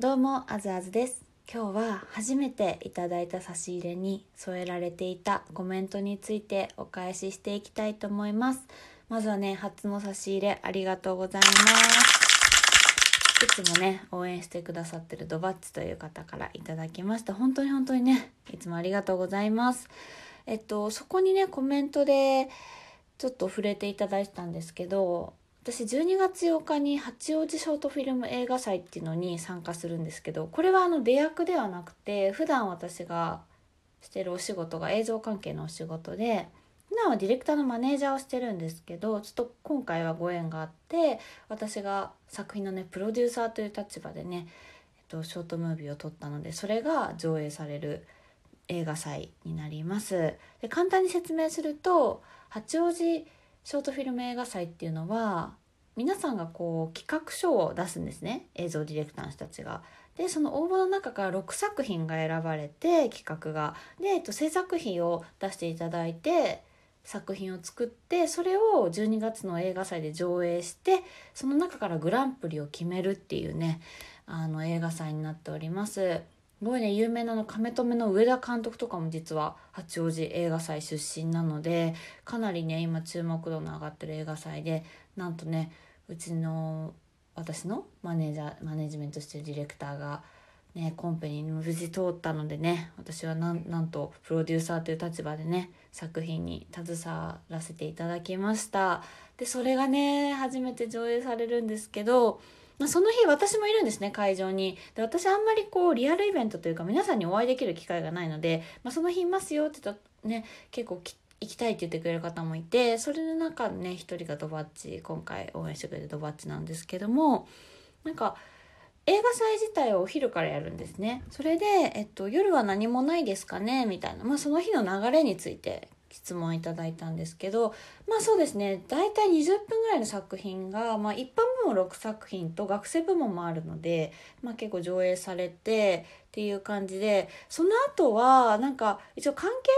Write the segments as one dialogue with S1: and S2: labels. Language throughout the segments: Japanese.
S1: どうもあずあずです。今日は初めていただいた差し入れに添えられていたコメントについてお返ししていきたいと思います。まずはね初の差し入れありがとうございます。いつもね応援してくださってるドバッチという方からいただきました本当に本当にねいつもありがとうございます。えっとそこにねコメントでちょっと触れていただいたんですけど私12月8日に八王子ショートフィルム映画祭っていうのに参加するんですけどこれはあの出役ではなくて普段私がしてるお仕事が映像関係のお仕事で普段はディレクターのマネージャーをしてるんですけどちょっと今回はご縁があって私が作品のねプロデューサーという立場でね、えっと、ショートムービーを撮ったのでそれが上映される映画祭になります。で簡単に説明すると八王子ショートフィルム映画祭っていうのは皆さんがこう企画書を出すんですね映像ディレクターの人たちが。でその応募の中から6作品が選ばれて企画が。で、えっと、制作費を出していただいて作品を作ってそれを12月の映画祭で上映してその中からグランプリを決めるっていうねあの映画祭になっております。すごいね有名なの亀止めの上田監督とかも実は八王子映画祭出身なのでかなりね今注目度の上がってる映画祭でなんとねうちの私のマネージャーマネジメントしてるディレクターが、ね、コンペに無事通ったのでね私はなんなんとプロデューサーという立場でね作品に携わらせていただきました。でそれがね初めて上映されるんですけどまあ、その日私もいるんですね会場に。で私あんまりこうリアルイベントというか皆さんにお会いできる機会がないので、まあ、その日いますよって言ったね結構行きたいって言ってくれる方もいてそれの中ね一人がドバッチ今回応援してくれてドバッチなんですけどもなんか映画祭自体をお昼からやるんですね。それで、えっと、夜は何もないですかねみたいな、まあ、その日の流れについて質問いただいたんですけどまあそうですね大体20分ぐらいの作品が、まあ、一般部門6作品と学生部門もあるので、まあ、結構上映されてっていう感じでその後はなんか一応関係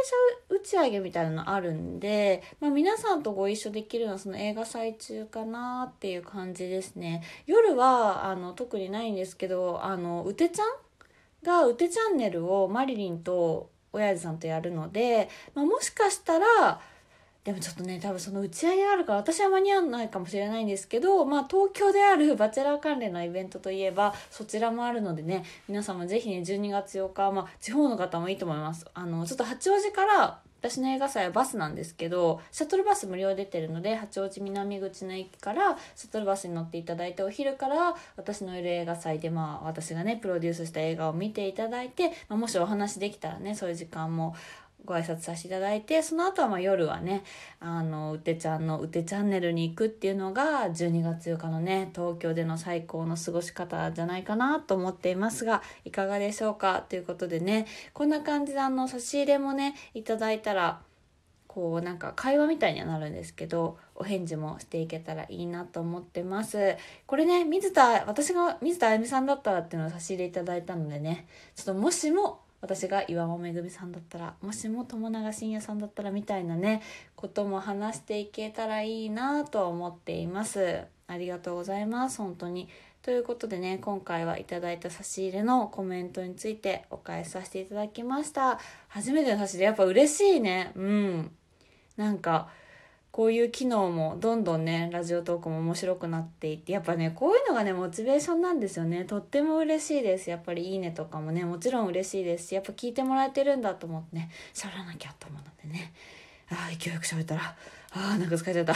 S1: 者打ち上げみたいなのあるんで、まあ、皆さんとご一緒できるのはその映画祭中かなっていう感じですね。夜はあの特にないんですけどあのうてちゃんがうてチャンネルをマリリンと親父さんとやるので、まあ、もしかしたらでもちょっとね多分その打ち合いがあるから私は間に合わないかもしれないんですけど、まあ、東京である バチェラー関連のイベントといえばそちらもあるのでね皆様是非ね12月8日、まあ、地方の方もいいと思います。あのちょっと八王子から私の映画祭はバスなんですけどシャトルバス無料出てるので八王子南口の駅からシャトルバスに乗っていただいてお昼から私のいる映画祭でまあ私がねプロデュースした映画を見ていただいて、まあ、もしお話できたらねそういう時間もご挨拶させていただいてその後はまあ夜はねあのうてちゃんのうてチャンネルに行くっていうのが12月8日のね東京での最高の過ごし方じゃないかなと思っていますがいかがでしょうか？ということでねこんな感じであの差し入れもねいただいたらこうなんか会話みたいにはなるんですけどお返事もしていけたらいいなと思ってます。これね水田私が水田あゆみさんだったらっていうのを差し入れいただいたのでねちょっともしも私が岩間めぐみさんだったらもしも友永信也さんだったらみたいなねことも話していけたらいいなと思っています。ありがとうございます本当に。ということでね今回はいただいた差し入れのコメントについてお返しさせていただきました。初めての差し入れやっぱ嬉しいね。うん。なんかこういう機能もどんどんねラジオトークも面白くなっていってやっぱねこういうのがねモチベーションなんですよね。とっても嬉しいです。やっぱり「いいね」とかもねもちろん嬉しいですしやっぱ聞いてもらえてるんだと思ってね喋らなきゃと思うのでね。ああ勢いよく喋ったらああなんか疲れちゃった。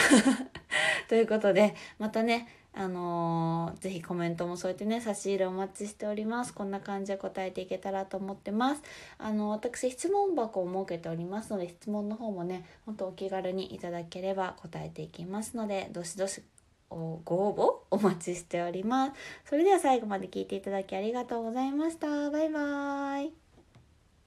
S1: ということでまたねあのー、ぜひコメントも添えてね差し入れお待ちしております。こんな感じで答えていけたらと思ってます。あの私質問箱を設けておりますので質問の方もねほんとお気軽にいただければ答えていきますのでどしどしご応募お待ちしております。それでは最後まで聞いていただきありがとうございました。バイバーイ。